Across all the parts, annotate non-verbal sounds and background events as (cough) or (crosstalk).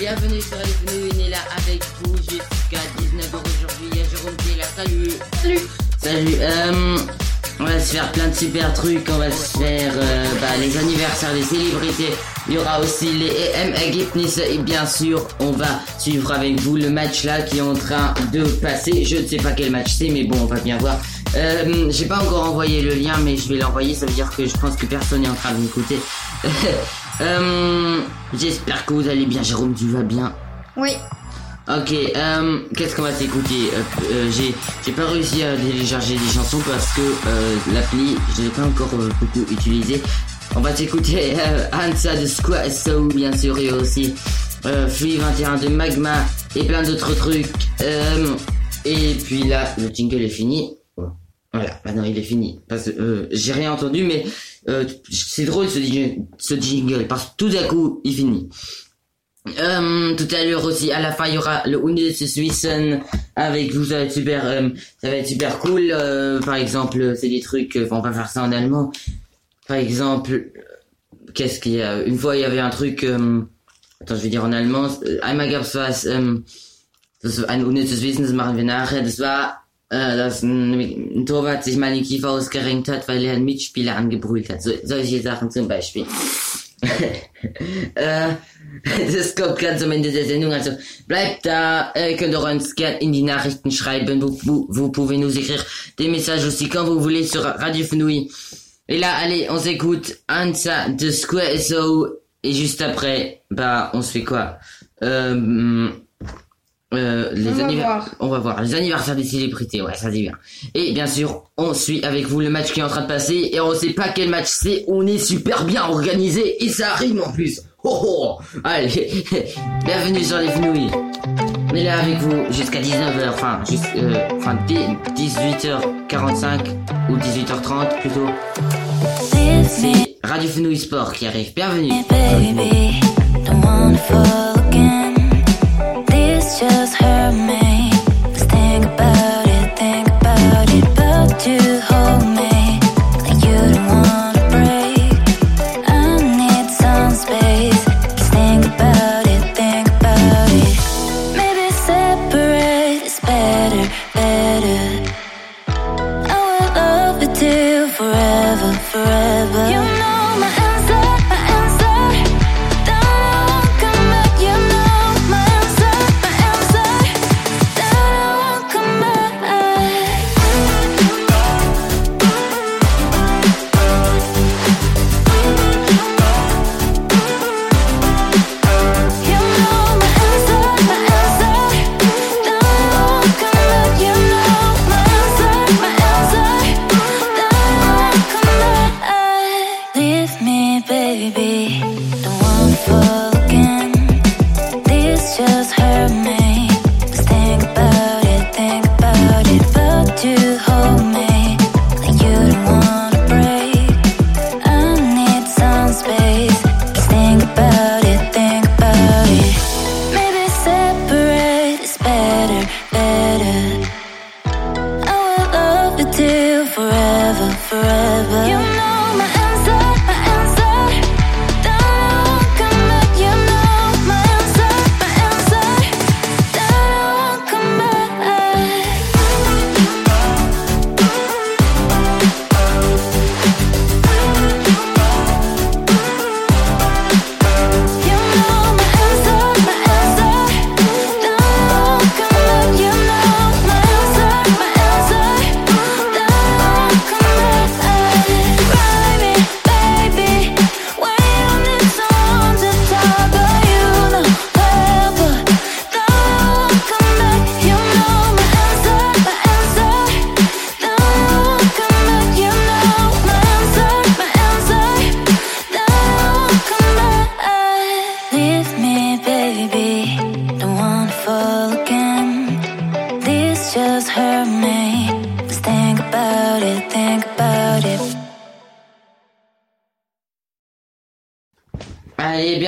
Bienvenue sur Radio Fenouil, on est là avec vous jusqu'à 19h aujourd'hui. Il y a Jérôme qui est là, salut Salut Salut, euh, on va se faire plein de super trucs, on va se faire euh, bah, les anniversaires des célébrités, il y aura aussi les EM Nice et bien sûr on va suivre avec vous le match là qui est en train de passer. Je ne sais pas quel match c'est mais bon on va bien voir. Euh, J'ai pas encore envoyé le lien mais je vais l'envoyer, ça veut dire que je pense que personne n'est en train de m'écouter. (laughs) Euh, J'espère que vous allez bien, Jérôme, tu vas bien Oui. Ok, euh, qu'est-ce qu'on va s'écouter euh, euh, J'ai j'ai pas réussi à télécharger des chansons parce que euh, l'appli, je l'ai pas encore beaucoup utilisé. On va s'écouter euh, Hansa de Square So, bien sûr, et aussi euh, Free 21 de Magma et plein d'autres trucs. Euh, et puis là, le jingle est fini. Voilà, maintenant il est fini. Parce que euh, j'ai rien entendu, mais euh, c'est drôle ce, jingle- ce jingle, parce que tout d'un coup, il finit. Euh, tout à l'heure aussi, à la fin, il y aura le Unis Wissen avec vous, ça va être super, euh, ça va être super cool. Euh, par exemple, c'est des trucs, euh, on va faire ça en allemand. Par exemple, qu'est-ce qu'il y a? Une fois, il y avait un truc, euh, attends, je vais dire en allemand. Einmal gab's was, ähm, das ein unnützes Wissen, das machen wir nachher. Das war, äh, dass ein, ein Torwart sich mal den Kiefer ausgerenkt hat, weil er einen Mitspieler angebrüllt hat. So, solche Sachen zum Beispiel. (laughs) äh, das kommt ganz am Ende der Sendung. Also bleibt da, äh, könnt auch uns gerne in die Nachrichten schreiben. Vous, vous, vous pouvez nous écrire des messages aussi quand vous voulez sur Radio Fenouil. Et là, allez, on s'écoute Ansa de Square So. Et juste après, bah, on se fait quoi euh, euh, les On va voir. On va voir les anniversaires des célébrités, ouais, ça c'est bien. Et bien sûr, on suit avec vous le match qui est en train de passer et on sait pas quel match c'est. On est super bien organisé et ça rime en plus. Oh oh Allez, (laughs) bienvenue sur les Fenouilles. On est là avec vous jusqu'à 19h, enfin, juste, euh, enfin, dès 18h45 ou 18h30 plutôt. C'est Radio Fenouille Sport qui arrive. Bienvenue. baby, just hurt me.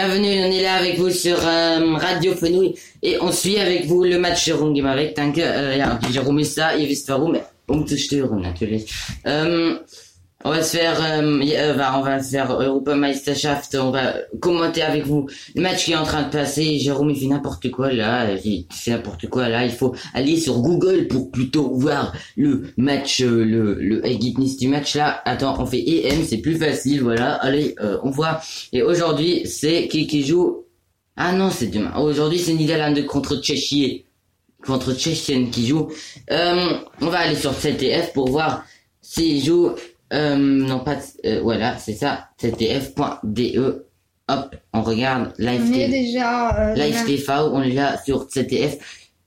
Bienvenue, on est là avec vous sur euh, Radio Fenouil et on suit avec vous le match Jérôme Gimarek. Danke, äh, ja, Jérôme ist da, ihr wisst warum, um zu stören natürlich. Ähm, on va se faire, euh, euh, on va se faire Europameisterschaft, on va commenter avec vous le match qui est en train de passer. Jérôme il fait n'importe quoi là, il fait n'importe quoi là. Il faut aller sur Google pour plutôt voir le match, euh, le le Egipnis du match là. Attends, on fait EM, c'est plus facile, voilà. Allez, euh, on voit. Et aujourd'hui c'est qui qui joue? Ah non, c'est demain. Aujourd'hui c'est Niederlande contre Tchéchie, contre Tchéchienne qui joue. On va aller sur CTF pour voir s'ils jouent euh, non pas euh, voilà c'est ça ZDF.de hop on regarde live On est déjà. euh, live. TV on est là sur ZDF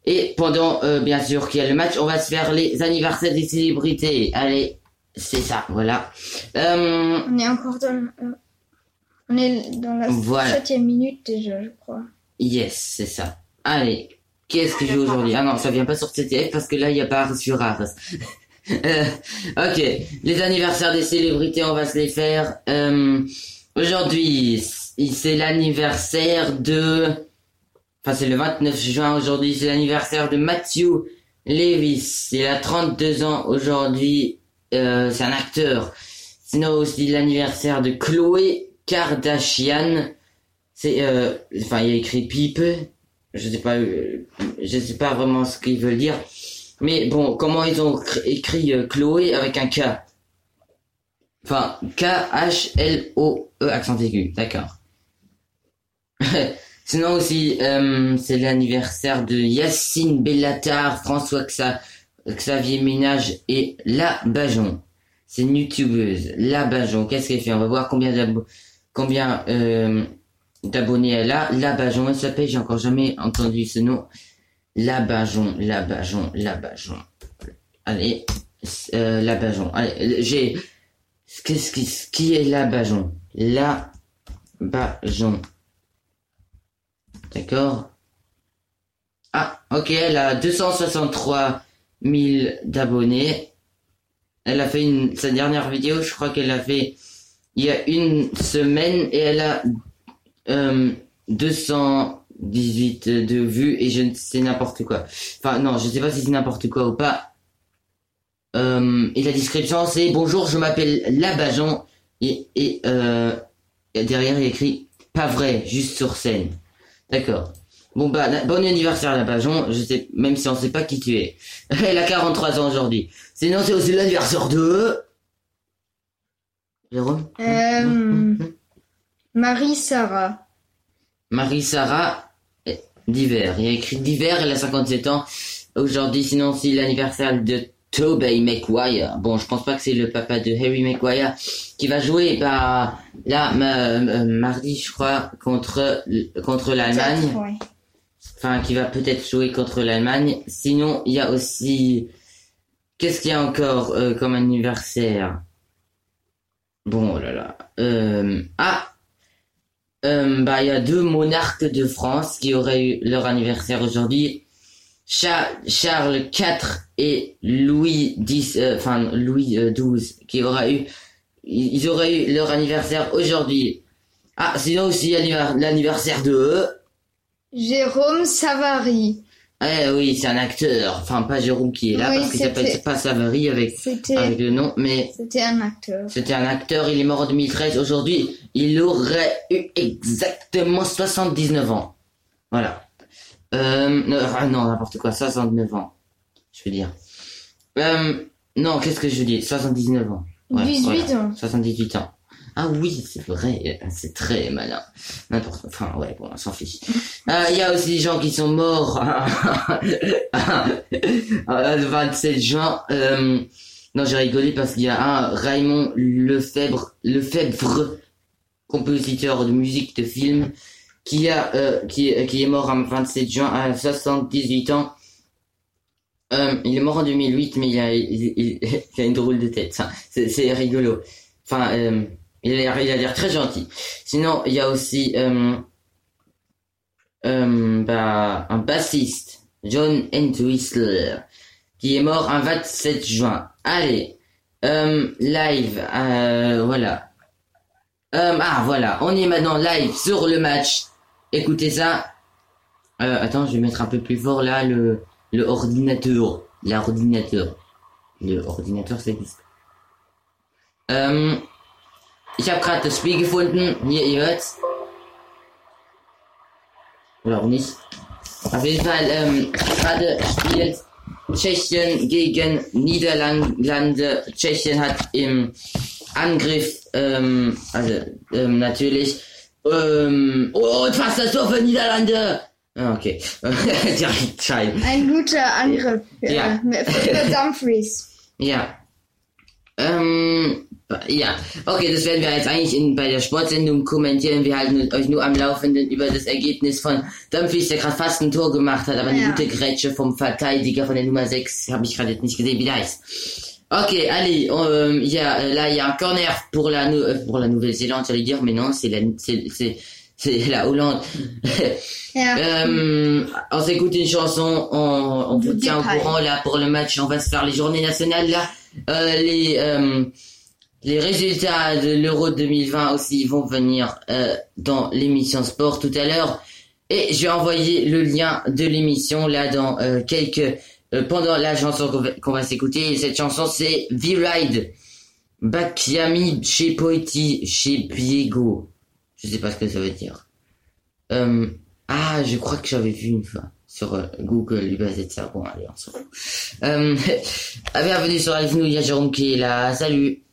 et pendant bien sûr qu'il y a le match on va se faire les anniversaires des célébrités allez c'est ça voilà On est encore dans. le- On est dans la Voilà. septième minute déjà, je crois. yes c'est ça allez qu'est-ce que je joue aujourd'hui? Ah non ça vient pas sur ZDF parce que là il y a pas sur Ars Euh, ok, les anniversaires des célébrités, on va se les faire. Euh, aujourd'hui, c'est l'anniversaire de... Enfin, c'est le 29 juin aujourd'hui, c'est l'anniversaire de Matthew Levis. Il a 32 ans aujourd'hui, euh, c'est un acteur. Sinon aussi l'anniversaire de Chloé Kardashian. C'est... Euh, enfin, il y a écrit Pipe. Je sais pas, euh, je sais pas vraiment ce qu'il veut dire. Mais bon, comment ils ont cr- écrit euh, Chloé avec un K? Enfin, K-H-L-O-E accent aigu, d'accord. (laughs) Sinon aussi, euh, c'est l'anniversaire de Yacine Bellatar, François Xa- Xavier Ménage et La Bajon. C'est une youtubeuse, La Bajon. Qu'est-ce qu'elle fait? On va voir combien euh, d'abonnés elle a. La Bajon, elle s'appelle, j'ai encore jamais entendu ce nom. La Bajon, La Bajon, La Bajon. Allez, euh, La Bajon. Allez, j'ai... Qu'est-ce qui, qui est La Bajon La Bajon. D'accord? Ah, ok, elle a 263 000 d'abonnés. Elle a fait une, sa dernière vidéo, je crois qu'elle l'a fait il y a une semaine et elle a euh, 218 de vues et je ne sais n'importe quoi. Enfin non, je sais pas si c'est n'importe quoi ou pas. Euh, et la description c'est bonjour, je m'appelle Labajon et, et, euh, et derrière il écrit pas vrai, juste sur scène. D'accord. Bon bah la- bon anniversaire Labajon, je sais même si on sait pas qui tu es. (laughs) Elle a 43 ans aujourd'hui. Sinon c'est aussi l'anniversaire de Jérôme? Euh, Marie-Sarah. Marie-Sarah eh, d'hiver. Il a écrit d'hiver, elle a 57 ans. Aujourd'hui, sinon, c'est l'anniversaire de Tobey Maguire. Bon, je pense pas que c'est le papa de Harry Maguire qui va jouer, bah, là, ma- ma- mardi, je crois, contre, l'Allemagne. Ouais. Enfin, qui va peut-être jouer contre l'Allemagne. Sinon, il y a aussi, qu'est-ce qu'il y a encore euh, comme anniversaire? Bon, oh là là. Euh, ah, euh, bah, il y a deux monarques de France qui auraient eu leur anniversaire aujourd'hui. Cha- Charles IV et Louis X, euh, enfin Louis euh, XII, qui aura eu, ils auraient eu leur anniversaire aujourd'hui. Ah, sinon aussi l'anniver- l'anniversaire de. Jérôme Savary. Eh oui, c'est un acteur. Enfin, pas Jérôme qui est là Oui, parce qu'il s'appelle pas Savary avec avec le nom, mais c'était un acteur. C'était un acteur, il est mort en 2013. Aujourd'hui, il aurait eu exactement 79 ans. Voilà. Euh, non, ah non, n'importe quoi, 69 ans. Je veux dire. Euh, non, qu'est-ce que je dis? 79 ans. Ouais, 18 voilà. ans. 78 ans. Ah oui, c'est vrai, c'est très malin. N'importe, enfin, ouais, bon, on s'en fiche. (laughs) Euh, Il y a aussi des gens qui sont morts (laughs) le 27 juin. Euh, non, j'ai rigolé parce qu'il y a un Raymond Lefebvre, Lefebvre, compositeur de musique de film, qui a, euh, qui, qui est mort en 27 juin à 78 ans. Euh, il est mort en 2008, mais il a, il, il- (laughs) il a une drôle de tête. ça. C'est, c'est rigolo. Enfin, euh, il a l'air, a l'air très gentil. Sinon, il y a aussi, euh, euh, bah, un bassiste, John Entwistle, qui est mort un 27 juin. Allez, euh, live, euh, voilà. Ah voilà, on est maintenant live sur le match. Écoutez ça. Attends, je vais mettre un peu plus fort là le, le ordinateur. L'ordinateur. Le ordinateur, ça existe. Ich habe gerade das Spiel gefunden. Hier, ihr hört's. Oder auch nicht. Auf jeden Fall, ähm, gerade spielt Tschechien gegen Niederlande. Tschechien hat im Angriff, ähm, also, ähm, natürlich, ähm, oh, und fast das Tor für Niederlande. Ah, Okay. (laughs) Direkt Schein. Ein guter Angriff für, Ja. für Dumfries. Ja. Ähm, ja. Okay, das werden wir jetzt eigentlich in, bei der Sportsendung kommentieren. Wir halten euch nur am Laufenden über das Ergebnis von Dumfries, der gerade fast ein Tor gemacht hat, aber eine Ja. gute Grätsche vom Verteidiger von der Nummer 6, habe ich gerade jetzt nicht gesehen, wie der heißt. Ok, allez, euh, y a, là il y a un corner pour la, euh, pour la Nouvelle-Zélande, j'allais dire, mais non, c'est la, c'est, la Hollande. Ja. (laughs) Euh, on s'écoute une chanson, on, on vous tient au courant là pour le match, on va se faire les journées nationales là. Euh, les euh, les résultats de l'Euro 2020 aussi vont venir euh, dans l'émission sport tout à l'heure. Et je vais envoyer le lien de l'émission là dans euh, quelques euh, pendant la chanson qu'on va, s'écouter. Et cette chanson c'est V-Ride. Bakiami chez Poeti chez Piego. Je sais pas ce que ça veut dire. Euh, ah, je crois que j'avais vu une fois sur euh, Google, du basé de ça. Bon, allez, on s'en fout. Bienvenue sur Live Nous, il y a Jérôme qui est là. Salut.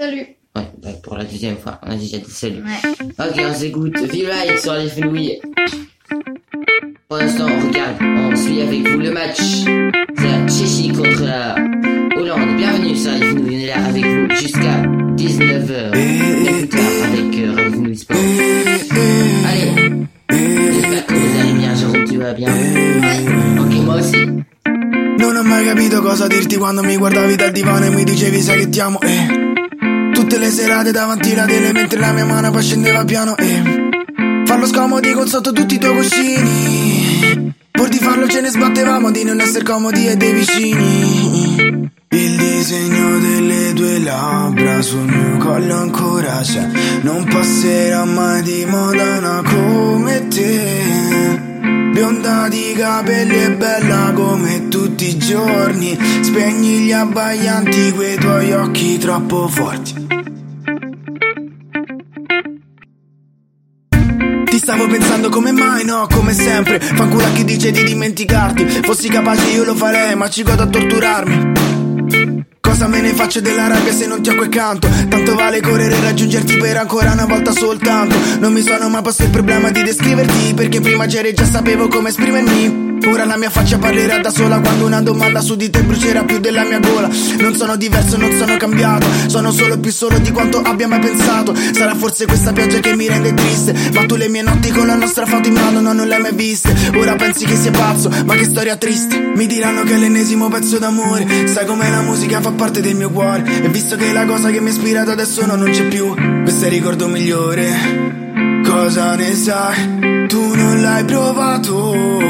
Salut. Ouais, bah, pour la deuxième fois, on a déjà dit salut. Ouais. Ok, on s'écoute V-Ride sur Live Nous. Pour l'instant, on regarde, on suit avec vous le match. C'est la Tchéchie contre la Hollande. Bienvenue sur Live Nous, on est là avec vous jusqu'à 19h. Et plus tard avec euh, Nous Sport. Allez, j'espère que vous allez bien, Jérôme, tu vas bien? Ok, moi aussi. Non ho mai capito cosa dirti quando mi guardavi dal divano e mi dicevi sai che ti amo? Eh. Tutte le serate davanti alla tele mentre la mia mano poi scendeva piano eh. Farlo scomodi con sotto tutti i tuoi cuscini. Pur di farlo ce ne sbattevamo di non essere comodi e dei vicini. Il disegno delle tue labbra sul mio collo ancora c'è. Non passerà mai di moda una come te. Bionda di capelli e bella come tutti i giorni. Spegni gli abbaianti quei tuoi occhi troppo forti stavo pensando come mai, no, come sempre. Fanculo a chi dice di dimenticarti. Fossi capace io lo farei, ma ci godo a torturarmi. Cosa me ne faccio della rabbia se non ti ho quel canto? Tanto vale correre e raggiungerti per ancora una volta soltanto. Non mi sono mai posto il problema di descriverti Perché prima c'eri e già sapevo come esprimermi Ora la mia faccia parlerà da sola Quando una domanda su di te brucerà più della mia gola. Non sono diverso, non sono cambiato. Sono solo più solo di quanto abbia mai pensato. Sarà forse questa pioggia che mi rende triste? Ma tu le mie notti con la nostra foto in mano no, non le hai mai viste. Ora pensi che sia pazzo, ma che storia triste. Mi diranno che è l'ennesimo pezzo d'amore. Sai com'è la musica fa parte del mio cuore. E visto che la cosa che mi ha ispirato adesso no, non c'è più. Questo è il ricordo migliore. Cosa ne sai? Tu non l'hai provato.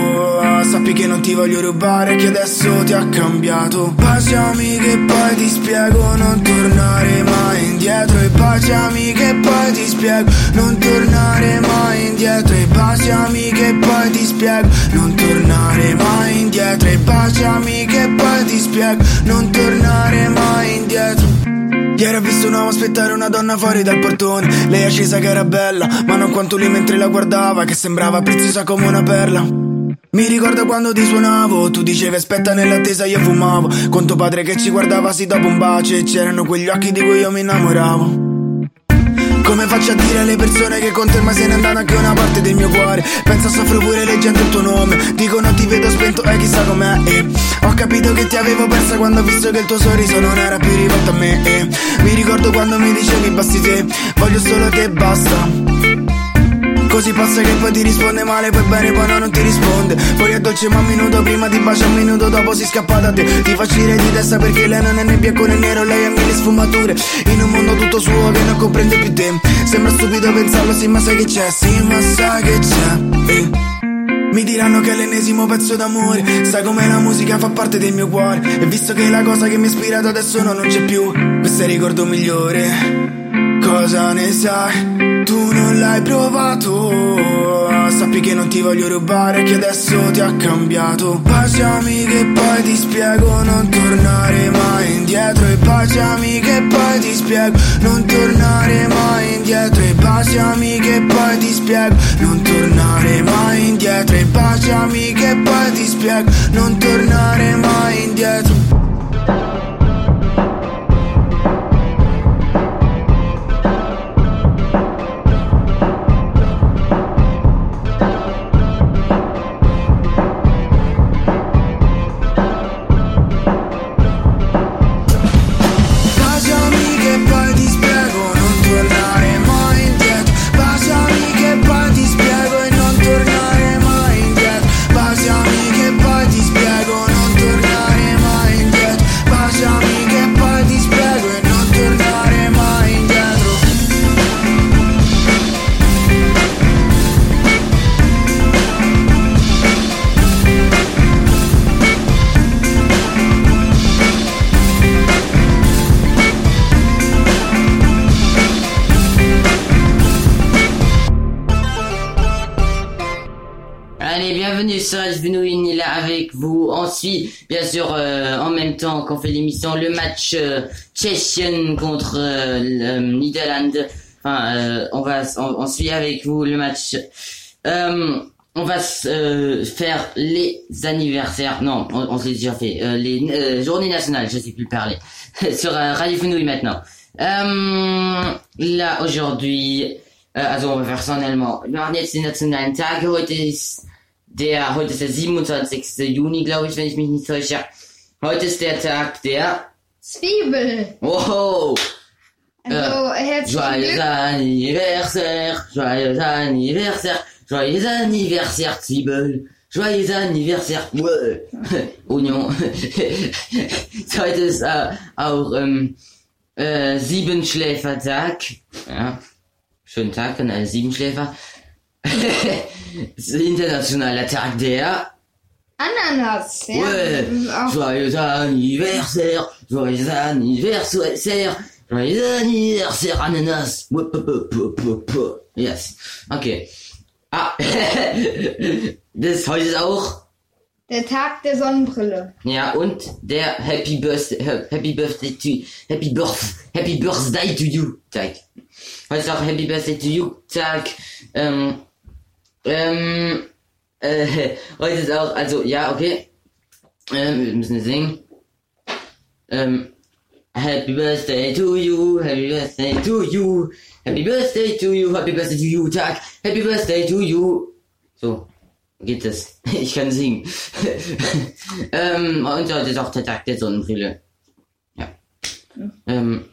Sappi che non ti voglio rubare Che adesso ti ha cambiato. Baciami che poi ti spiego Non tornare mai indietro. E baciami che poi ti spiego Non tornare mai indietro. E baciami che poi ti spiego Non tornare mai indietro. E baciami che poi ti spiego Non tornare mai indietro Ieri ho visto un uomo aspettare una donna fuori dal portone. Lei è scesa che era bella Ma non quanto lui mentre la guardava Che sembrava preziosa come una perla. Mi ricordo quando ti suonavo, tu dicevi aspetta nell'attesa io fumavo. Con tuo padre che ci guardava sì dopo un bacio E c'erano quegli occhi di cui io mi innamoravo come faccio a dire alle persone che con te ma se n'è andata anche una parte del mio cuore? Penso soffro pure leggendo il tuo nome. Dicono ti vedo spento e chissà com'è e Ho capito che ti avevo persa quando ho visto che il tuo sorriso non era più rivolto a me e Mi ricordo quando mi dicevi basti te Voglio solo te basta Così passa che poi ti risponde male, poi bene, poi no, non ti risponde. Poi è dolce, ma un minuto prima ti bacia, un minuto dopo si scappa da te. Ti fa uscire di testa perché lei non è né bianco né nero, lei ha mille sfumature. In un mondo tutto suo che non comprende più te. Sembra stupido pensarlo, sì, ma sai che c'è, sì, ma sai che c'è. Eh. Mi diranno che è l'ennesimo pezzo d'amore Sai come la musica fa parte del mio cuore E visto che la cosa che mi ha ispirato adesso no, non c'è più Questo è il ricordo migliore cosa ne sai? Tu non l'hai provato. Sappi che non ti voglio rubare, che adesso ti ha cambiato. Baciami che poi ti spiego, non tornare mai indietro. E baciami che poi ti spiego, non tornare mai indietro. E baciami che poi ti spiego, non tornare mai indietro. E baciami che poi ti spiego, non tornare mai indietro. Qu'on fait l'émission, le match euh, Tchèchien contre euh, le Netherlands. Enfin, euh, on va, on, on suit avec vous le match. Euh, on va euh, faire les anniversaires. Non, on, on s'est déjà fait. Euh, les euh, journées nationales, je sais plus parler. (laughs) sur euh, Radio Fenouil maintenant. Euh, là, aujourd'hui, also wir faire ça en allemand. Wir machen jetzt Tag. Heute ist der, heute ist der 27. Juni, glaube ich, wenn ich mich nicht täusche. Heute ist der Tag der, Zwiebel. wow, Also, herzlichen joyeux Glück. anniversaire, joyeux anniversaire, joyeux anniversaire, Zwiebel. Joyeux anniversaire, ouais. (laughs) Union. (laughs) heute ist äh, auch ähm, äh, Siebenschläfertag. Ja. Schönen Tag an alle Siebenschläfer. (laughs) Internationaler Tag der Ananas. Ouais. ist auch- Joyeux anniversaire, joyeux anniversaire, joyeux anniversaire Ananas. Yes. Okay. Ah, das heute ist auch, Der Tag der Sonnenbrille. ja, und der Happy Birthday, Happy Birthday to, Happy Birth, Happy Birthday to you Tag. Heute ist auch Happy Birthday to you Tag. Ähm, ähm, äh, heute ist auch, also, ja, okay. Ähm, wir müssen singen. Ähm, Happy Birthday to you, Happy Birthday to you, Happy Birthday to you, Happy Birthday to you, Tag, Happy Birthday to you. So, geht es. (laughs) Ich kann singen. (laughs) ähm, und heute ist auch der Tag der Sonnenbrille. Ja. Ähm,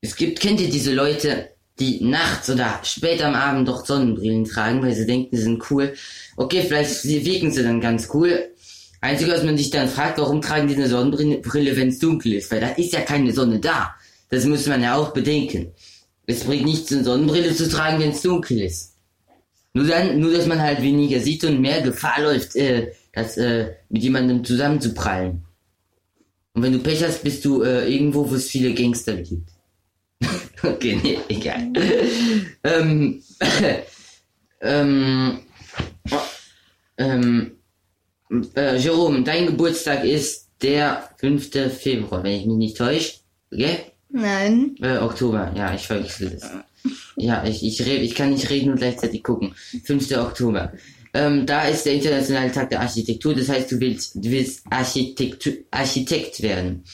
es gibt, kennt ihr diese Leute, die nachts oder spät am Abend doch Sonnenbrillen tragen, weil sie denken, sie sind cool. Okay, vielleicht wirken sie dann ganz cool. Einzige, was man sich dann fragt, warum tragen die eine Sonnenbrille, wenn es dunkel ist? Weil da ist ja keine Sonne da. Das muss man ja auch bedenken. Es bringt nichts, eine Sonnenbrille zu tragen, wenn es dunkel ist. Nur dann, nur dass man halt weniger sieht und mehr Gefahr läuft, äh, das äh, mit jemandem zusammenzuprallen. Und wenn du Pech hast, bist du äh, irgendwo, wo es viele Gangster gibt. Okay, nee, egal. ähm, (laughs) ähm, oh, ähm, äh, Jerome, dein Geburtstag ist der 5. Februar, wenn ich mich nicht täusche. Okay? Nein. Äh, Oktober, ja, ich verwechsel das. Ja, ich, ich, red, ich kann nicht reden und gleichzeitig gucken. 5. Oktober. Ähm, da ist der internationale Tag der Architektur, das heißt, du willst, du willst Architekt, Architekt werden.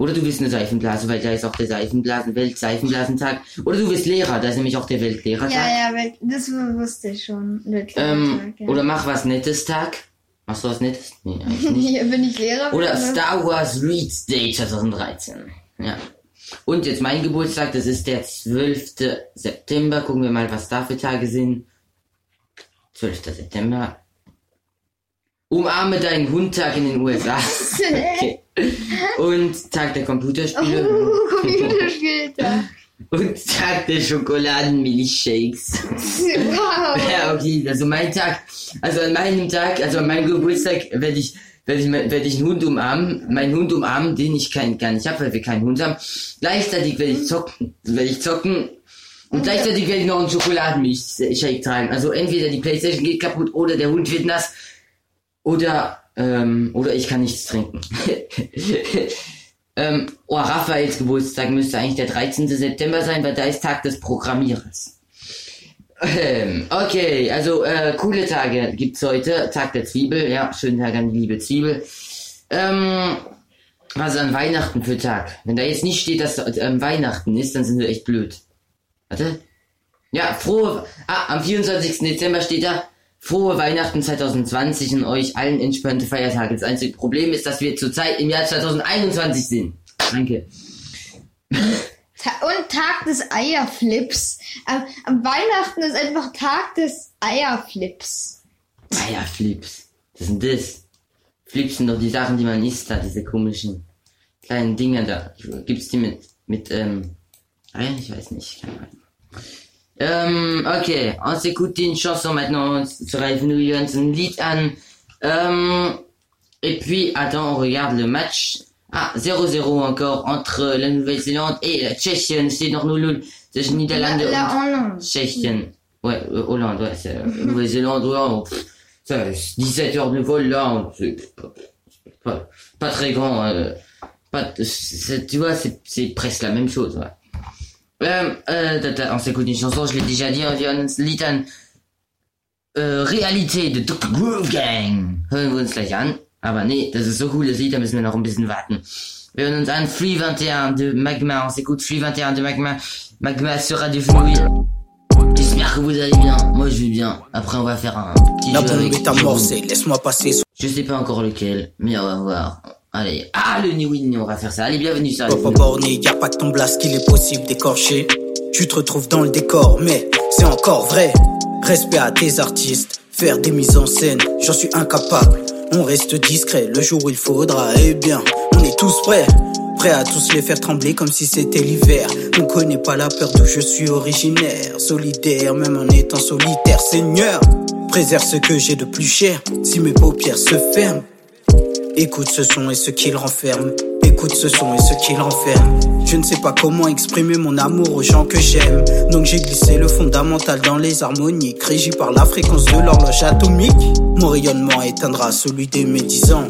Oder du willst eine Seifenblase, weil da ist auch der Seifenblasen, Weltseifenblasentag. Oder du willst Lehrer, da ist nämlich auch der Weltlehrertag. Ja, ja, das wusste ich schon. ähm, ja. Oder mach was Nettes Tag. Machst du was Nettes? Nee, eigentlich nicht. (laughs) Hier bin ich Lehrer. Oder oder? Star Wars Reads Day 2013. Ja. Und jetzt mein Geburtstag, das ist der 12. September. Gucken wir mal, was da für Tage sind. 12. September. Umarme deinen Hundtag in den USA. (laughs) Okay. Und Tag der Computerspiele. Uh, Computerspieltag. Und Tag der Schokoladenmilchshakes. wow. Ja, okay, also mein Tag, also an meinem Tag, also an meinem Geburtstag werde ich, werde ich, werde ich einen Hund umarmen, meinen Hund umarmen, den ich kein, gar nicht habe, weil wir keinen Hund haben. Gleichzeitig werde ich zocken, werde ich zocken Und gleichzeitig werde ich noch einen Schokoladenmilch-Shake tragen. Also entweder die Playstation geht kaputt oder der Hund wird nass oder ähm, oder ich kann nichts trinken. (laughs) ähm, oh, Raphaels Geburtstag müsste eigentlich der 13. September sein, weil da ist Tag des Programmierers. Ähm, okay, also äh, coole Tage gibt's heute. Tag der Zwiebel, ja, schönen Tag an die liebe Zwiebel. Ähm, was an Weihnachten für Tag? Wenn da jetzt nicht steht, dass ähm, Weihnachten ist, dann sind wir echt blöd. Warte. Ja, frohe. Ah, am 24. Dezember steht da frohe Weihnachten 2020 und euch allen entspannte Feiertage. Das einzige Problem ist, dass wir zurzeit im Jahr 2021 sind. Danke. Und Tag des Eierflips. Am, Weihnachten ist einfach Tag des Eierflips. Eierflips. Was sind das? Flips sind doch die Sachen, die man isst da, diese komischen kleinen Dinger da. Gibt's die mit, mit, ähm, Eiern? Ich weiß nicht. Keine Ahnung. Euh, ok, on s'écoute une chanson maintenant sur Live New York, un lied an. Euh, et puis, attends, on regarde le match. Ah, 0-0 encore entre la Nouvelle-Zélande et la Tchéquie. C'est dans nous, c'est Niederlande. La, la Hollande. Ouais, euh, Hollande, ouais, c'est euh, (laughs) Nouvelle-Zélande, ouais, on- pff, ça, 17 heures de vol là, on- c'est pas, pas, pas très grand. Euh, pas, tu vois, c'est c'est presque la même chose, ouais. Euh, euh, tata, on s'écoute une chanson, je l'ai déjà dit, on vient uns Lied an. Äh, Realität, der Dr. Groove Gang. Hören wir uns gleich an. Aber nee, das ist so cool, das Lied, da müssen wir noch ein bisschen warten. Wir hören uns an Free 21 de Magma, on s'écoute Free 21 de Magma. Magma sera du fluide. J'espère que vous allez bien. Moi, je vais bien. Après, on va faire un petit La jeu bombe avec est amorcée, laisse-moi passer Je sais pas encore lequel, mais on va voir. Allez. Ah, le New Win, on va faire ça. Allez, bienvenue sur Papa borné, y a pas que ton blast qu'il est possible d'écorcher. Tu te retrouves dans le décor, mais c'est encore vrai. Respect à tes artistes, faire des mises en scène, j'en suis incapable. On reste discret le jour où il faudra, eh bien, on est tous prêts. Prêts à tous les faire trembler comme si c'était l'hiver. On connaît pas la peur d'où je suis originaire. Solidaire, même en étant solitaire. Seigneur, préserve ce que j'ai de plus cher. Si mes paupières se ferment, Écoute ce son et ce qu'il renferme. Écoute ce son et ce qu'il renferme. Je ne sais pas comment exprimer mon amour aux gens que j'aime. Donc j'ai glissé le fondamental dans les harmoniques. Régi par la fréquence de l'horloge atomique. Mon rayonnement éteindra celui des médisants.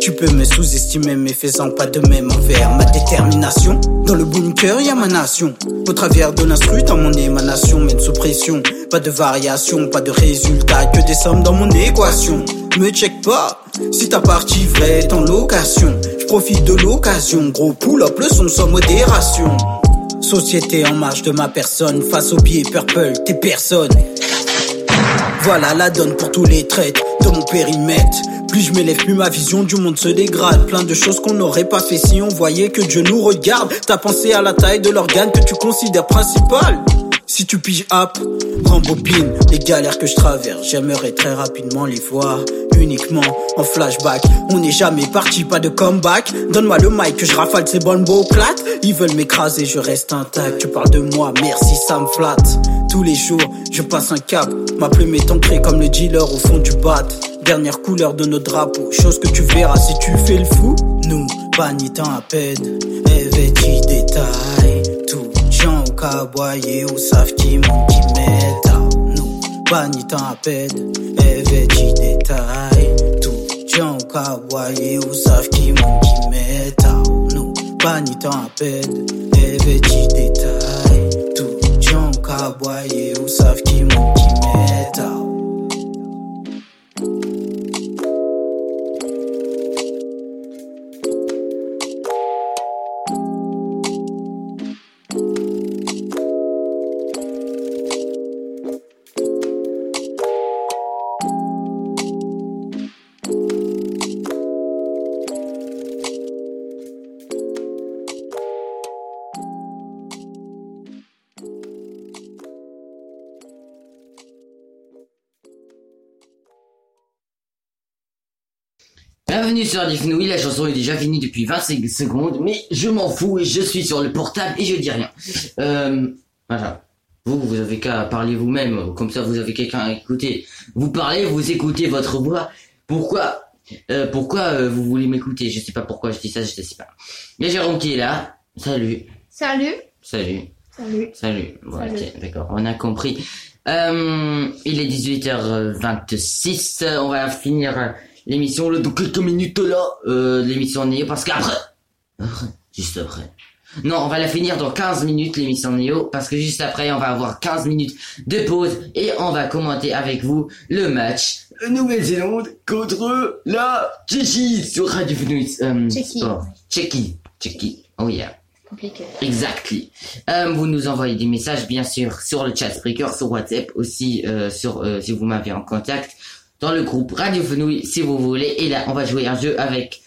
Tu peux me sous-estimer, mais faisant pas de même envers ma détermination. Dans le bunker, y a ma nation. Au travers de l'instru, dans mon émanation, mène sous pression. Pas de variation, pas de résultat, que des sommes dans mon équation. Me check pas, si ta partie vraie est en location. Je profite de l'occasion, gros pull-up, le son sans modération. Société en marge de ma personne, face au pied purple, t'es personne. Voilà la donne pour tous les traites de mon périmètre. Plus je m'élève, plus ma vision du monde se dégrade. Plein de choses qu'on n'aurait pas fait si on voyait que Dieu nous regarde. T'as pensé à la taille de l'organe que tu considères principal. Si tu piges app, rembobine les galères que je traverse. J'aimerais très rapidement les voir uniquement en flashback. On n'est jamais parti, pas de comeback. Donne-moi le mic que je rafale ces bonnes beaux plates. Ils veulent m'écraser, je reste intact. Tu parles de moi, merci, ça me flatte. Tous les jours, je passe un cap. Ma plume est ancrée comme le dealer au fond du bat. Dernière couleur de notre drapeau, chose que tu verras si tu fais le fou. Nous, pas ni à peine, vêtis détail. Caboyer ou savent qui monte qui met Nous, pas ni temps à peine, vêtis détail. Tout gens au caboyer ou savent qui monte qui met Nous, pas ni à peine, vêtis détail. Bienvenue sur Diff Nouille, la chanson est déjà finie depuis 25 secondes, mais je m'en fous et je suis sur le portable et je dis rien. Euh, voilà. Vous, vous avez qu'à parler vous-même, comme ça vous avez quelqu'un à écouter. Vous parlez, vous écoutez votre voix. Pourquoi euh, Pourquoi euh, vous voulez m'écouter? Je sais pas pourquoi je dis ça, je sais pas. Il y a Jérôme qui est là. Salut. Salut. Salut. Salut. Salut. D'accord, on a compris. Euh, il est 18h26. euh, On va finir l'émission là dans quelques minutes là. Euh, l'émission Néo parce qu'après, après, juste après. Non, on va la finir dans 15 minutes l'émission Néo parce que juste après on va avoir 15 minutes de pause et on va commenter avec vous le match Nouvelle-Zélande contre la Tchéquie sur Radio Fenouille. Euh, Tchéquie. Tchéquie. Tchéquie. Oh yeah. Compliqué. Exactly. Euh, vous nous envoyez des messages, bien sûr, sur le chat Spreaker, sur WhatsApp, aussi euh, sur euh, si vous m'avez en contact, dans le groupe Radio Fenouil, si vous voulez. Et là, on va jouer un jeu avec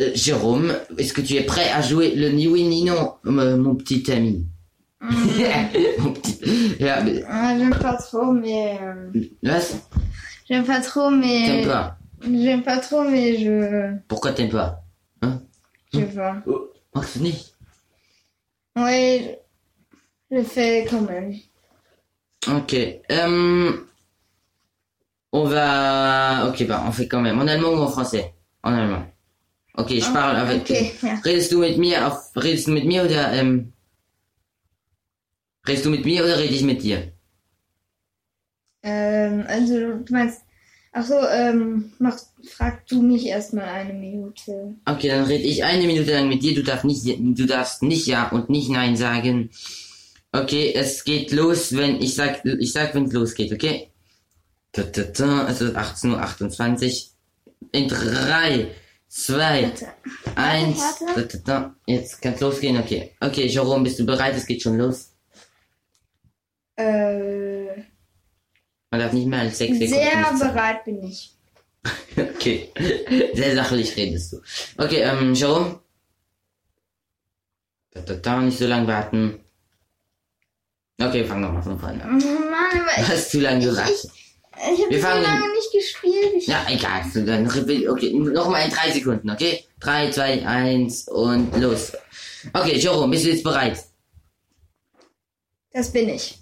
euh, Jérôme. Est-ce que tu es prêt à jouer le ni oui ni non, euh, mon petit ami? (laughs) Mon petit... Ja, mais- Ah, j'aime pas trop, mais. euh, J'aime pas trop, mais. T'aimes pas? J'aime pas trop, mais je. Pourquoi t'aimes pas? Je sais pas. Oh, nicht Ouais, je, je fais quand même. Ok. Euh, on va... Ok, bah, on fait quand même. En allemand ou en français En allemand. Ok, je parle avec... Ok, ja. Redest du mit mir auf... Redest du mit mir oder... Ähm, redest du mit mir oder rede ich mit dir? Ähm, also, du meinst. Achso, ähm, mach, frag du mich erstmal eine Minute. Okay, dann rede ich eine Minute lang mit dir. Du darfst nicht, du darfst nicht ja und nicht nein sagen. Okay, es geht los, wenn ich sag, ich sag, wenn es losgeht, okay? Es ist 18.28 Uhr. In drei, zwei, Warte. eins. warte. Ta, ta, ta. Jetzt kann's losgehen, okay. Okay, Jerome, bist du bereit? Es geht schon los. Äh, Man darf nicht mehr als sechs Sekunden. sehr bereit bin ich. (laughs) Okay. Sehr sachlich redest du. Okay, ähm, Jerome? Da, da, da, nicht so lange warten. Okay, fang nochmal von vorne an. Mann, aber (laughs) Du hast zu lange gewartet. ich habe Wir so lange nicht gespielt. Ich, Ja, egal. Dann, okay, nochmal in drei Sekunden, okay? Drei, zwei, eins und los. Okay, Jerome, bist du jetzt bereit? Das bin ich.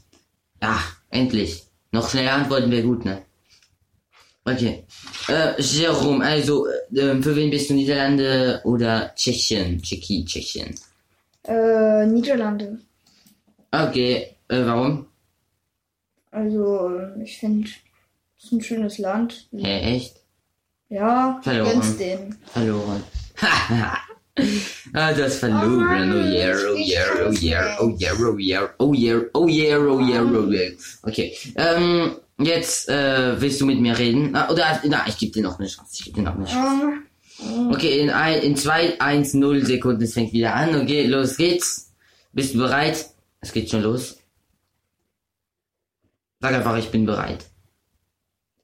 Ja, endlich. Noch schneller antworten wäre gut, ne? Okay. Äh, Jerome, also, äh, für wen bist du? Niederlande oder Tschechien? Tschechie, Tschechien. Äh, Niederlande. Okay, äh, warum? Also, ähm, ich finde, ist ein schönes Land. Hä, echt? Ja, Verloren. gönn's denen. Verloren. (laughs) ah, du hast verloren. Oh Mann, Oh yeah, oh yeah, oh yeah, oh yeah, oh yeah, oh yeah, oh yeah, oh yeah, oh yeah. Okay, ähm, jetzt äh, willst du mit mir reden? Ah, oder, na, ich gebe dir noch eine Chance. Ich gebe dir noch eine Chance. Ähm, Okay, in, ein, in zwei, eins, null Sekunden, es fängt wieder an. Okay, los geht's. Bist du bereit? Es geht schon los. Sag einfach, ich bin bereit.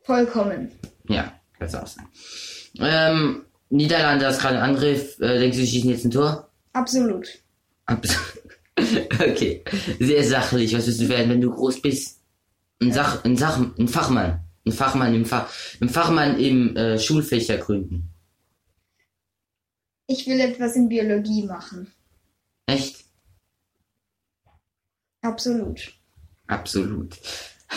Vollkommen. Ja, kannst du auch sagen. Ähm, Niederlande, hast gerade einen Angriff. Äh, denkst du, sie schießen jetzt ein Tor? Absolut. Abs- (laughs) okay. Sehr sachlich. Was wirst du werden, wenn du groß bist? Ein Sach, ein Sach, ein Fachmann. Ein Fachmann im Fach, ein Fachmann im äh, Schulfächer gründen. Ich will etwas in Biologie machen. Echt? Absolut. Absolut.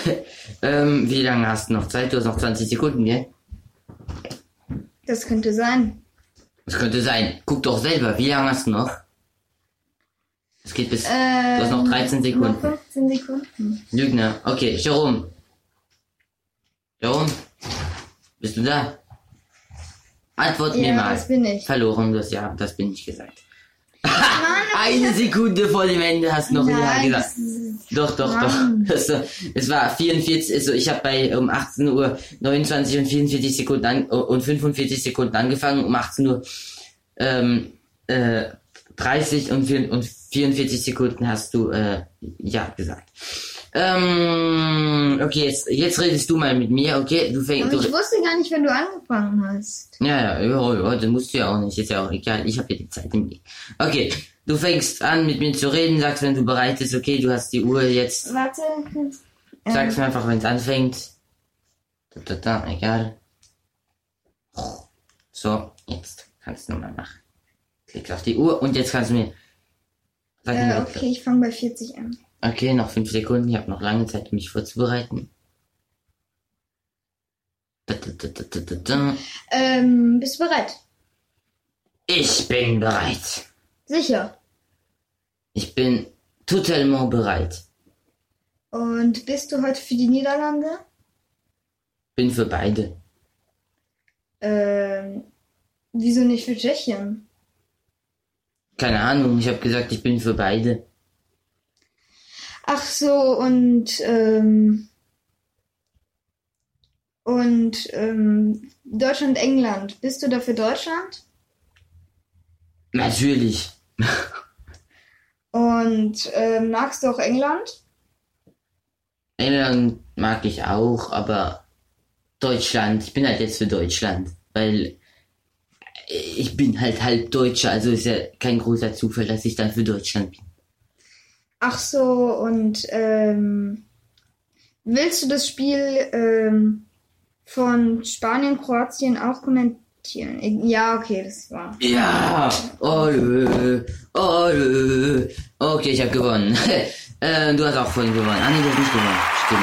(laughs) ähm, wie lange hast du noch Zeit? Du hast noch 20 Sekunden, gell? Das könnte sein. Das könnte sein. Guck doch selber, wie lange hast du noch? Es geht bis. Äh, du hast noch 13 Sekunden. Noch 15 Sekunden. Lügner. Okay, Jerome. Jerome? Bist du da? Antwort mir Ja, mal. das bin ich. Verloren, das ja, das bin ich gesagt. (laughs) Eine Sekunde vor dem Ende hast du noch ja Nein, gesagt. das ist, Doch, doch, Mann. doch. (laughs) Also, es war 44, also ich habe bei um 18 Uhr 29 und 44 Sekunden an, und 45 Sekunden angefangen, um 18 Uhr ähm, äh, 30 und, vier- und 44 Sekunden hast du äh, ja gesagt. Ähm, okay, jetzt, jetzt redest du mal mit mir, okay? Du fängst. aber ich wusste gar nicht, wenn du angefangen hast. ja, ja, ja, ja, das musst du ja auch nicht, ist ja auch egal, ich habe ja die Zeit im Blick. Okay, du fängst an mit mir zu reden, sagst, wenn du bereit bist, okay, du hast die Uhr jetzt Warte. Ähm, Sag's mir einfach, wenn es anfängt. Da, da, da, egal. So, jetzt kannst du nochmal machen. Klickst auf die Uhr und jetzt kannst du mir. Sag mir äh, was. okay, ich fange bei 40 an. Okay, noch fünf Sekunden. Ich habe noch lange Zeit, mich vorzubereiten. Da, da, da. Ähm, bist du bereit? Ich bin bereit. Sicher. Ich bin totalement bereit. Und bist du heute für die Niederlande? Bin für beide. Ähm, wieso nicht für Tschechien? Keine Ahnung, ich habe gesagt, ich bin für beide. Ach so, und, ähm, und, ähm, Deutschland, England. Bist du da für Deutschland? Natürlich. Und, ähm, magst du auch England? England mag ich auch, aber Deutschland, ich bin halt jetzt für Deutschland, weil ich bin halt halb Deutscher, also ist ja kein großer Zufall, dass ich dann für Deutschland bin. Ach so, und, ähm, willst du das Spiel, ähm, von Spanien, Kroatien auch kommentieren? Ja, okay, das war. Ja, olö, olö. Okay, ich habe gewonnen. (laughs) äh, du hast auch vorhin gewonnen. Ah, nee, du hast nicht gewonnen. Stimmt.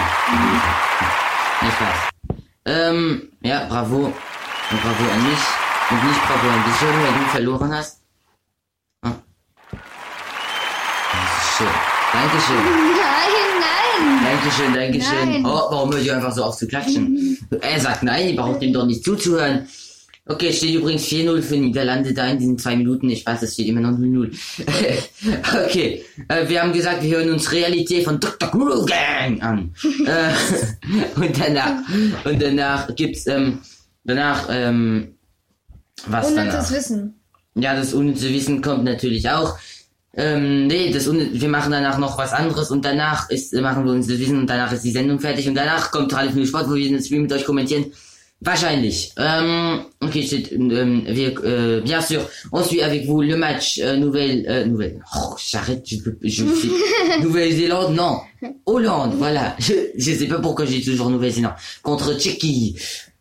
Nicht Spaß. Ähm, ja, bravo. Und bravo an mich. Und nicht bravo an dich, weil du verloren hast. Ah. Das ist schön. Dankeschön. (laughs) Nein, nein! Dankeschön, Dankeschön. Nein. Oh, warum hört ihr einfach so auf zu klatschen? er sagt nein, ich brauche dem doch nicht zuzuhören. Okay, steht übrigens 4-0 für Niederlande da in diesen zwei Minuten. Ich weiß, es steht immer noch 0-0. (laughs) okay, äh, wir haben gesagt, wir hören uns Realität von Dr. Groove Gang an. (laughs) äh, und danach, und danach gibt's, ähm, danach, ähm, was Unnützes danach? Wissen. Ja, das unnütze Wissen kommt natürlich auch. Ähm, nee, das wir machen danach noch was anderes und danach ist, machen wir uns das Wissen und danach ist die Sendung fertig und danach kommt Radio für Sport, wo wir den Stream mit euch kommentieren. Wahrscheinlich. Ähm, ok, c'est, euh, avec, euh, bien sûr, on suit avec vous le match euh, Nouvelle, euh, Nouvelle. Oh, j'arrête, je, peux- je suis (laughs) Nouvelle-Zélande, non, Hollande, voilà. (laughs) Je, je sais pas pourquoi j'ai toujours Nouvelle-Zélande contre Tchéquie.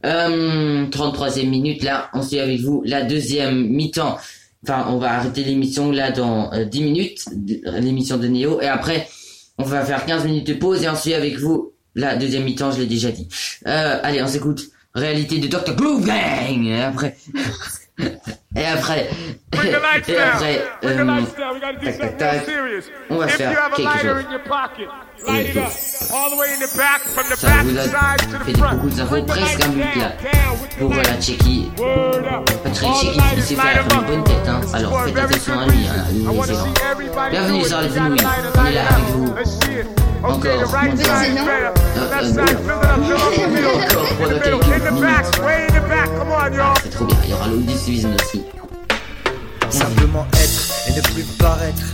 Euh, 33e minute là, on suit avec vous la deuxième mi-temps. Enfin, on va arrêter l'émission là dans euh, 10 minutes, l'émission de Néo, et après on va faire 15 minutes de pause et on suit avec vous la deuxième mi-temps, je l'ai déjà dit. Euh, allez, on s'écoute. Réalité de Dr. Groove Gang après... (laughs) Et après... (laughs) Et après... Euh, tac, tac, tac. On va if faire you have a quelque lighter chose. from the Ça vous a fait beaucoup d'infos, presque un but là. Pour. Word up. Patrick Tchéquie qui light faire 'em une bonne tête, hein. Alors faites attention à lui, hein, Bienvenue sur les it, On est là avec vous. Okay, the right side better. Left side, fill it up, fill up the middle. In the middle, in the back, way in the back. Come on, y'all. C'est trop bien. Il y aura Vision aussi. Simplement être et ne plus paraître.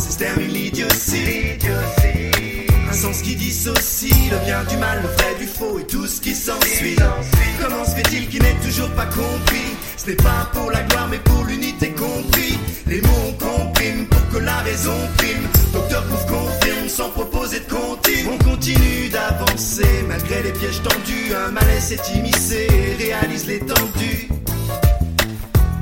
Commence et l'idiotie. Un sens qui dissocie le bien du mal, le vrai du faux et tout ce qui s'ensuit. Comment se fait-il qu'il n'est toujours pas compris? Ce n'est pas pour la gloire mais pour l'unité compris. Les mots on comprime pour que la raison prime. Docteur Pouf confirme sans proposer de comptine. On continue d'avancer malgré les pièges tendus. Un malaise est immiscé et réalise l'étendue.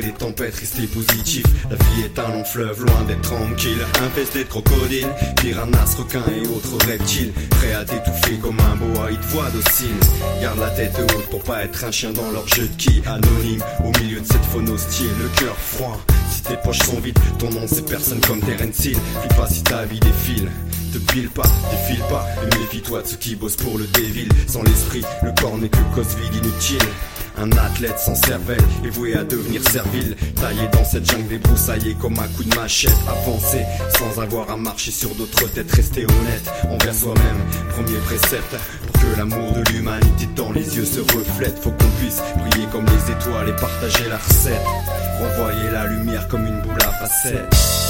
gré des tempêtes, rester positif. La vie est un long fleuve, loin d'être tranquille, infesté de crocodiles, piranhas, requins et autres reptiles, prêts à t'étouffer comme un boa, ils te voient docile. Garde la tête haute pour pas être un chien dans leur jeu de qui, anonyme, au milieu de cette faune hostile, le cœur froid. Si tes poches sont vides, ton nom c'est personne comme Terence Hill. File pas si ta vie défile. Te pile pas, défile pas, et méfie-toi de ceux qui bossent pour le dévil. Sans l'esprit, le corps n'est que cause vide inutile. Un athlète sans cervelle est voué à devenir servile. Taillé dans cette jungle débroussaillée comme un coup de machette. Avancer sans avoir à marcher sur d'autres têtes. Rester honnête envers soi-même. Premier précepte pour que l'amour de l'humanité dans les yeux se reflète. Faut qu'on puisse briller comme les étoiles et partager la recette. Renvoyer la lumière comme une boule à facettes.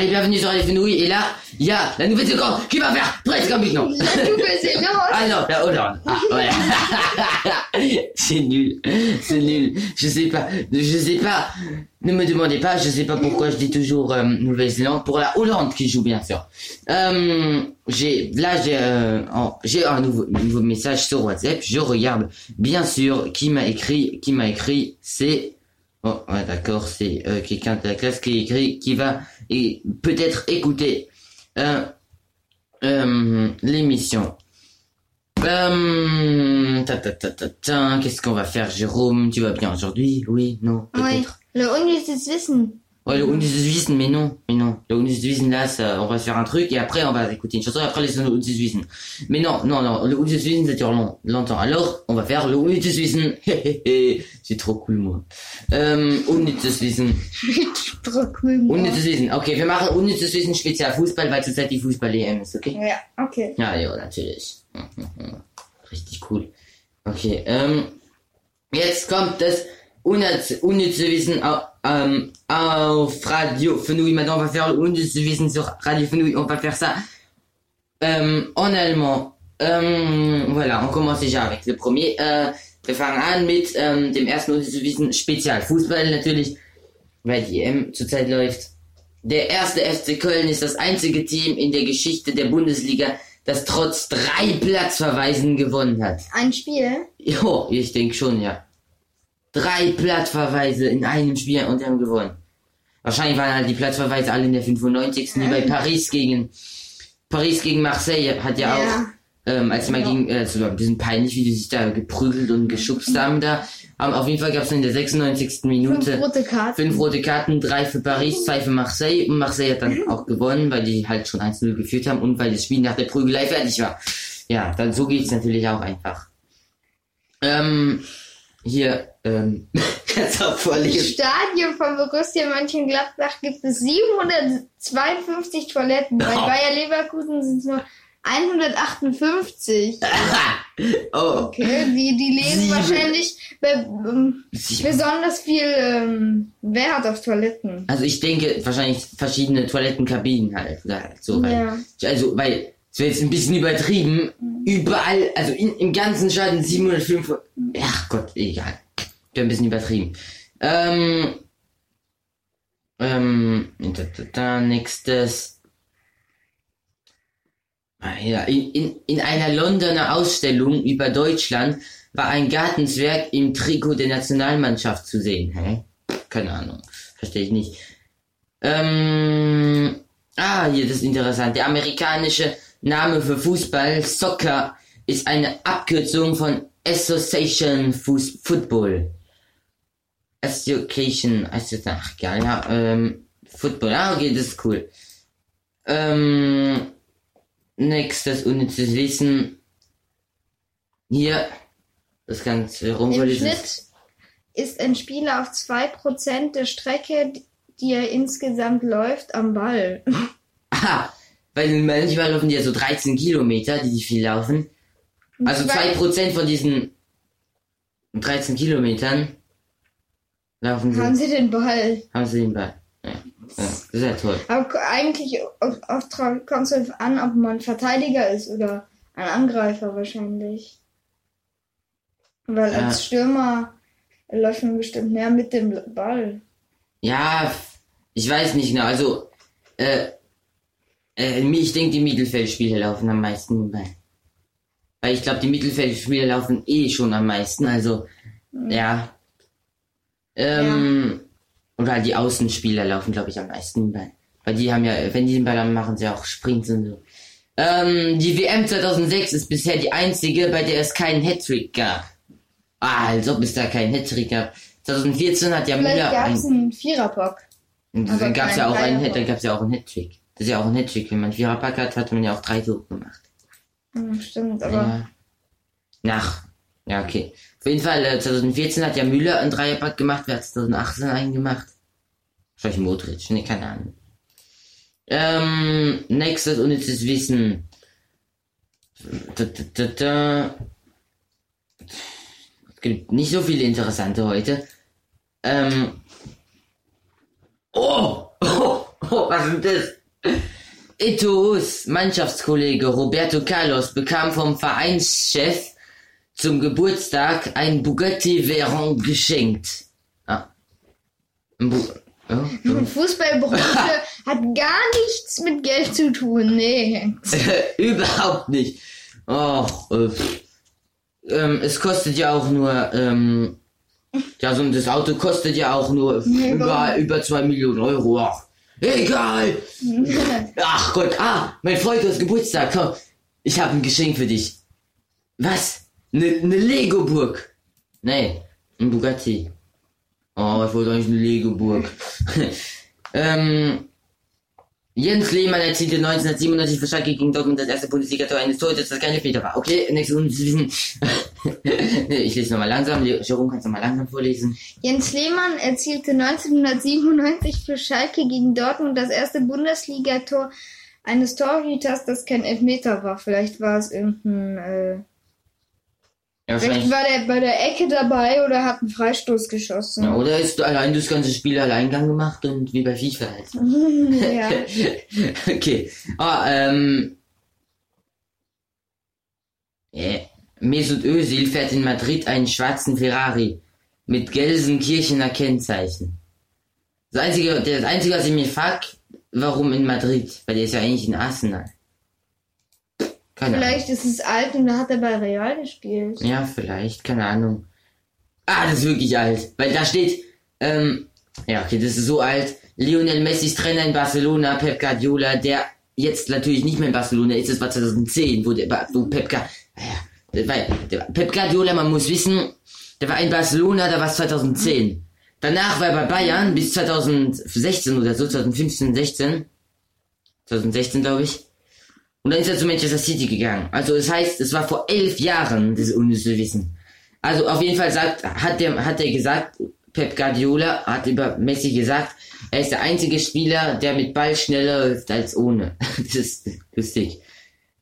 Allez, bienvenue sur les fenouilles. Et là, il y a la nouvelle seconde qui va faire presque un but, non La Nouvelle-Zélande. Ah non, la Hollande. Ah, ouais. (laughs) (laughs) c'est nul. C'est nul. Je sais pas. Je sais pas. Ne me demandez pas. Je sais pas pourquoi je dis toujours euh, Nouvelle-Zélande. Pour la Hollande qui joue, bien sûr. Euh, j'ai, là, j'ai, euh, j'ai un nouveau, nouveau message sur WhatsApp. Je regarde, bien sûr, qui m'a écrit, qui m'a écrit. C'est, oh, ouais, d'accord, c'est euh, quelqu'un de la classe qui écrit, qui va et peut-être écouter euh, euh, l'émission. Euh, ta, ta, ta, ta, ta, qu'est-ce qu'on va faire, Jérôme? Tu vas bien aujourd'hui? Oui, non, Oui, peut-être? le Wissen. Ouais, le Unnötiges Wissen, mais non, mais non. Le Unnötiges Wissen, là, ça, on va se faire un truc et après on va écouter une chanson et après les Unnötiges Wissen. Mais non, non, non, le Unnötiges Wissen, ça dure long, longtemps. Alors, on va faire le Unnötiges Wissen. C'est trop cool, moi. Euh, Unnötiges Wissen. Trop cool. moi. Unnötiges Wissen. Okay, wir machen Unnötiges Wissen spezial Fußball, weil zurzeit die Fußball-EM ist, okay? Ja, okay. Ja, ja, natürlich. Richtig cool. Okay, ähm, jetzt kommt das unnütze, Wissen au, ähm, auf Radio Fenouille. Maintenant, on va faire le unnütze Wissen sur Radio Fenouille. On va faire ça ähm, en allemand. Ähm, voilà, on commence déjà avec le premier. Äh, wir fangen an mit ähm, dem ersten unnütze Wissen Spezial. Fußball natürlich, weil die EM zurzeit läuft. Der erste FC Köln ist das einzige Team in der Geschichte der Bundesliga, das trotz drei Platzverweisen gewonnen hat. Ein Spiel. Jo, ich denke schon, ja. Drei Platzverweise in einem Spiel und die haben gewonnen. Wahrscheinlich waren halt die Platzverweise alle in der 95. wie bei Paris gegen Paris gegen Marseille hat ja, Ja. auch ähm, als man gegen äh, es war ein bisschen peinlich, wie die sich da geprügelt und geschubst haben da. Aber auf jeden Fall gab es in der 96. Minute Fünf rote Karten. Fünf rote Karten, drei für Paris, zwei für Marseille. Und Marseille hat dann (laughs) auch gewonnen, weil die halt schon 1-0 geführt haben und weil das Spiel nach der Prügelei fertig war. Ja, dann so geht's natürlich auch einfach. Ähm, hier, ähm, (laughs) kannst auch Im. Stadion von Borussia Mönchengladbach gibt es 752 Toiletten. Bei Oh. Bayer Leverkusen sind es nur 158. (laughs) Oh, Okay, die, die legen Sieben. wahrscheinlich be ähm, besonders viel ähm, Wert auf Toiletten. also ich denke wahrscheinlich verschiedene Toilettenkabinen halt, so, weil, Ja. also, weil, es wäre jetzt ein bisschen übertrieben, überall, also in, im ganzen Schaden 705, ach Gott, egal, ein bisschen übertrieben. Ähm, ähm, da, da, da, nächstes. Ah, Ja, in, in, in einer Londoner Ausstellung über Deutschland war ein Gartenzwerg im Trikot der Nationalmannschaft zu sehen. Hä? Keine Ahnung. Verstehe ich nicht. Ähm, ah, hier, das ist interessant. Der amerikanische Name für Fußball, Soccer, ist eine Abkürzung von Association Fus- Football. Association, also, ach, geil, ja, ähm, Football, ah, okay, das ist cool. Ähm, nächstes unnützes Wissen. Hier, das Ganze Im rumverlesen. Schnitt ist ein Spieler auf 2% der Strecke, die er insgesamt läuft, am Ball. (laughs) Aha, weil manchmal laufen die ja so 13 Kilometer, die die viel laufen. Also Zwei- 2% von diesen 13 Kilometern laufen sie, Haben sie den Ball. haben sie den Ball. Ja, ja toll. Aber eigentlich oft, oft tra- kommt es darauf an, ob man Verteidiger ist oder ein Angreifer wahrscheinlich. Weil Ja. als Stürmer läuft man bestimmt mehr mit dem Ball. Ja, ich weiß nicht genau. Also, äh, äh, ich denke, die Mittelfeldspieler laufen am meisten den Ball. Weil ich glaube, die Mittelfeldspieler laufen eh schon am meisten. Also, ja. Ähm, oder halt die Außenspieler laufen, glaube ich, am meisten Ball. Weil die haben ja, wenn die den Ball haben, machen sie auch Sprints und so. Ähm, die WM 2006 ist bisher die einzige, bei der es keinen Hattrick gab. Ah, als ob es da keinen Hattrick gab. 2014 hat ja Vielleicht Müller gab ein, es einen Viererpack. und dann gab's ja keinen auch einen, Dreierpack. dann gab's ja auch einen Hattrick. Das ist ja auch ein Hattrick. Wenn man Viererpack hat, hat man ja auch drei Tore gemacht. Hm, stimmt, aber Ja. Nach. Ja, okay. Auf jeden Fall, äh, 2014 hat ja Müller einen Dreierpack gemacht, wer hat 2018 einen gemacht? Wahrscheinlich Modric, ne, keine Ahnung. Ähm, nächstes unnützes Wissen. Da, da, da. Es gibt nicht so viele interessante heute. Ähm. Oh! (laughs) Oh! oh was ist das? Eto'os Mannschaftskollege Roberto Carlos bekam vom Vereinschef zum Geburtstag ein Bugatti Veyron geschenkt. Ah. Ein Bu ja, die Fußballbranche (laughs) hat gar nichts mit Geld zu tun. Nee. (laughs) Überhaupt nicht. Och, äh, ähm, es kostet ja auch nur, ähm, ja, so das Auto kostet ja auch nur Nee, über, über zwei Millionen Euro. Ach, egal. (laughs) Ach Gott, ah, mein Freund hat Geburtstag, komm. Ich habe ein Geschenk für dich. Was? Ne, ne Lego-Burg? Nee, ein Bugatti. Oh, ich wollte eigentlich eine Lego-Burg. (laughs) ähm, Jens Lehmann erzielte 1997 für Schalke gegen Dortmund das erste Bundesliga-Tor eines Torhüters, das kein Elfmeter war. Okay, nächstes Wissen. (laughs) ich lese nochmal langsam. Jerome, kannst du mal langsam vorlesen? Jens Lehmann erzielte 1997 für Schalke gegen Dortmund das erste Bundesligator eines Torhüters, das kein Elfmeter war. Vielleicht war es irgendein, äh, Ja, vielleicht war der bei der Ecke dabei oder hat einen Freistoß geschossen. Ja, oder ist allein das ganze Spiel Alleingang gemacht und wie bei FIFA halt. (laughs) ja. (laughs) okay. Ah, ähm. Yeah. Mesut Özil fährt in Madrid einen schwarzen Ferrari mit Gelsenkirchener Kennzeichen. Das einzige, das einzige, was ich mir frag, warum in Madrid? Weil der ist ja eigentlich in Arsenal. Keine Vielleicht ist es alt und da hat er bei Real gespielt. Ahnung. Ja, vielleicht, keine Ahnung. Ah, das ist wirklich alt. Weil da steht, ähm, ja, okay, das ist so alt. Lionel Messis Trainer in Barcelona, Pep Guardiola, der jetzt natürlich nicht mehr in Barcelona ist, das war 2010, wo der, wo Pep Guardiola, ja, weil, der, Pep Guardiola, man muss wissen, der war in Barcelona, da war es 2010. Danach war er bei Bayern bis 2016 oder so, 2015, 16. 2016, glaube ich. Und dann ist er zu Manchester City gegangen. Also das heißt, es war vor elf Jahren, das unnütze Wissen. Also auf jeden Fall sagt, hat der, hat er gesagt, Pep Guardiola hat über Messi gesagt, er ist der einzige Spieler, der mit Ball schneller läuft als ohne. (laughs) Das ist lustig.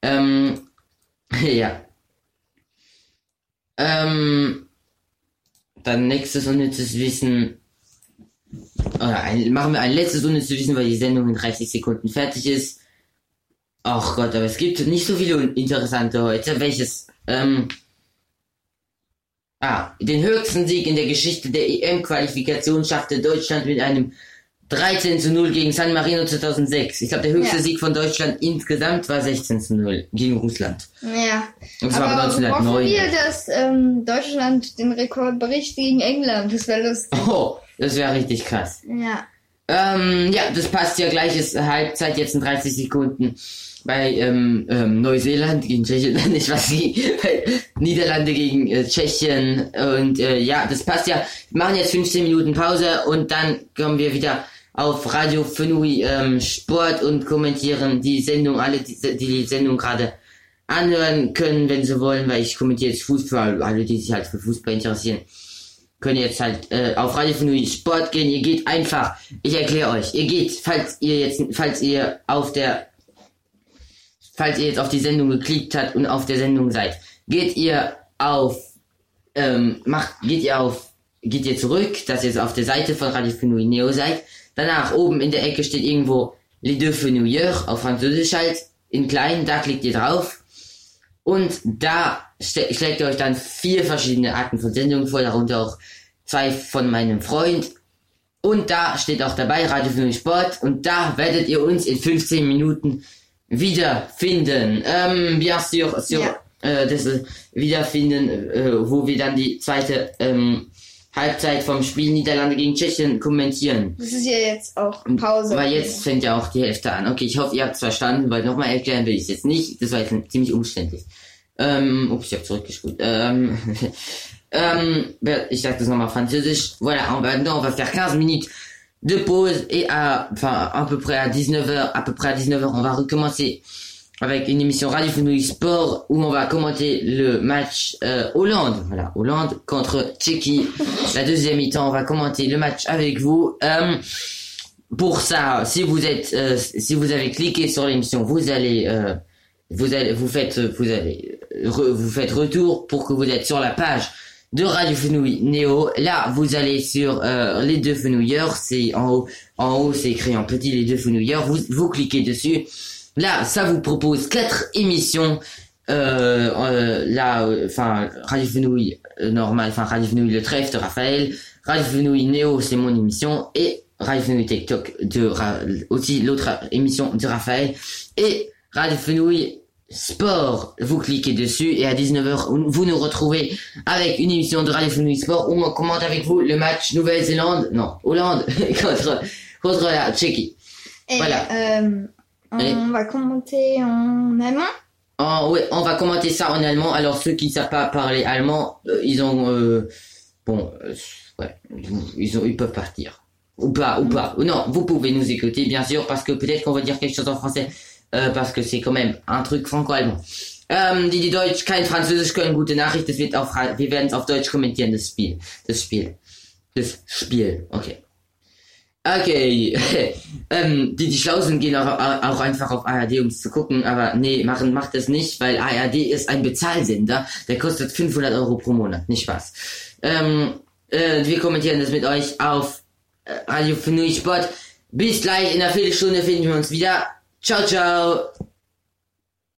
Ähm, (laughs) ja. Ähm, dann nächstes unnützes Wissen. Oder ein, machen wir ein letztes unnützes Wissen, weil die Sendung in 30 Sekunden fertig ist. Ach Gott, aber es gibt nicht so viele interessante heute. Welches? Ähm, ah, den höchsten Sieg in der Geschichte der EM-Qualifikation schaffte Deutschland mit einem 13 zu 0 gegen San Marino 2006. Ich glaube, der höchste Ja. Sieg von Deutschland insgesamt war 16 zu 0 gegen Russland. Ja. Und zwar Aber hoffen 1909. wir, dass ähm, Deutschland den Rekord bricht gegen England. Das wäre lustig. Oh, das wäre richtig krass. Ja. Ähm, ja, das passt ja gleich, ist Halbzeit jetzt in 30 Sekunden. Bei ähm, ähm, Neuseeland gegen Tschechien, (laughs) nicht was sie, Niederlande gegen äh, Tschechien und äh, ja, das passt ja. Wir machen jetzt 15 Minuten Pause und dann kommen wir wieder auf Radio Fenui ähm, Sport und kommentieren die Sendung, alle die die, die Sendung gerade anhören können, wenn sie wollen, weil ich kommentiere jetzt Fußball, alle die sich halt für Fußball interessieren können jetzt halt äh, auf Radio Fenui Sport gehen. Ihr geht einfach, ich erkläre euch, ihr geht, falls ihr jetzt, falls ihr auf der, falls ihr jetzt auf die Sendung geklickt habt und auf der Sendung seid, geht ihr auf, ähm, macht, geht ihr auf, geht ihr zurück, dass ihr jetzt auf der Seite von Radio Fenui Neo seid. Danach oben in der Ecke steht irgendwo Les deux Fenouilleurs auf Französisch halt, in klein, da klickt ihr drauf. Und da schlägt ihr euch dann vier verschiedene Arten von Sendungen vor, darunter auch zwei von meinem Freund. Und da steht auch dabei Radio für Sport. Und da werdet ihr uns in 15 Minuten wiederfinden. Ähm, bien sûr, sur, Ja. äh, das äh, wiederfinden, äh, wo wir dann die zweite ähm, Halbzeit vom Spiel Niederlande gegen Tschechien kommentieren. Das ist ja jetzt auch Pause. Weil jetzt fängt ja auch die Hälfte an. Okay, ich hoffe, ihr habt es verstanden, weil nochmal erklären will ich es jetzt nicht. Das war jetzt ziemlich umständlich. Ähm, ups, ich habe zurückgespult. Ähm, (laughs) ähm, ich sag das nochmal französisch. Voilà, on va, on va faire 15 minutes de pause et à, enfin, à peu près à 19h, à peu près à 19h, on va recommencer avec une émission Radio Fenouil Sport où on va commenter le match euh, Hollande, voilà, Hollande contre Tchéquie. (laughs) La deuxième mi-temps, on va commenter le match avec vous. Euh, pour ça, si vous êtes, euh, si vous avez cliqué sur l'émission, vous allez, euh, vous allez, vous faites, vous allez, re- vous faites retour pour que vous êtes sur la page de Radio Fenouil Néo. Là, vous allez sur euh, les deux fenouilleurs, c'est en haut, en haut, c'est écrit en petit les deux fenouilleurs. Vous, vous cliquez dessus. Là, ça vous propose quatre émissions. Euh, euh, là, euh, enfin, Radio Fenouil euh, normal, enfin Radio Fenouil le trèfle de Raphaël, Radio Fenouil Néo, c'est mon émission, et Radio Fenouil TikTok de Ra- aussi l'autre émission de Raphaël, et Radio Fenouil Sport. Vous cliquez dessus et à 19h, vous nous retrouvez avec une émission de Radio Sport où on commente avec vous le match Nouvelle-Zélande, non, Hollande (laughs) contre, contre la Tchéquie. Et, Voilà. euh, on va commenter en allemand? Oh, ouais, on va commenter ça en allemand. Alors ceux qui savent pas parler allemand, euh, ils ont euh, bon, ouais, ils ont, ils peuvent partir ou pas, ou pas. Non, vous pouvez nous écouter bien sûr parce que peut-être qu'on va dire quelque chose en français äh, parce que c'est quand même un truc franco-allemand. Ähm, die, die Deutsch kein Französisch können, gute Nachricht, das wird auf, wir werden es auf Deutsch kommentieren, das Spiel, das Spiel, das Spiel, okay. Okay, (laughs) ähm, die, die schlau sind, gehen auch, auch einfach auf ARD, um es zu gucken, aber nee, machen, macht das nicht, weil ARD ist ein Bezahlsender, der kostet 500 Euro pro Monat, nicht Spaß. Ähm, äh, wir kommentieren das mit euch auf äh, Radio Fenui Sport. Bis gleich, in einer Viertelstunde finden wir uns wieder. 悄悄。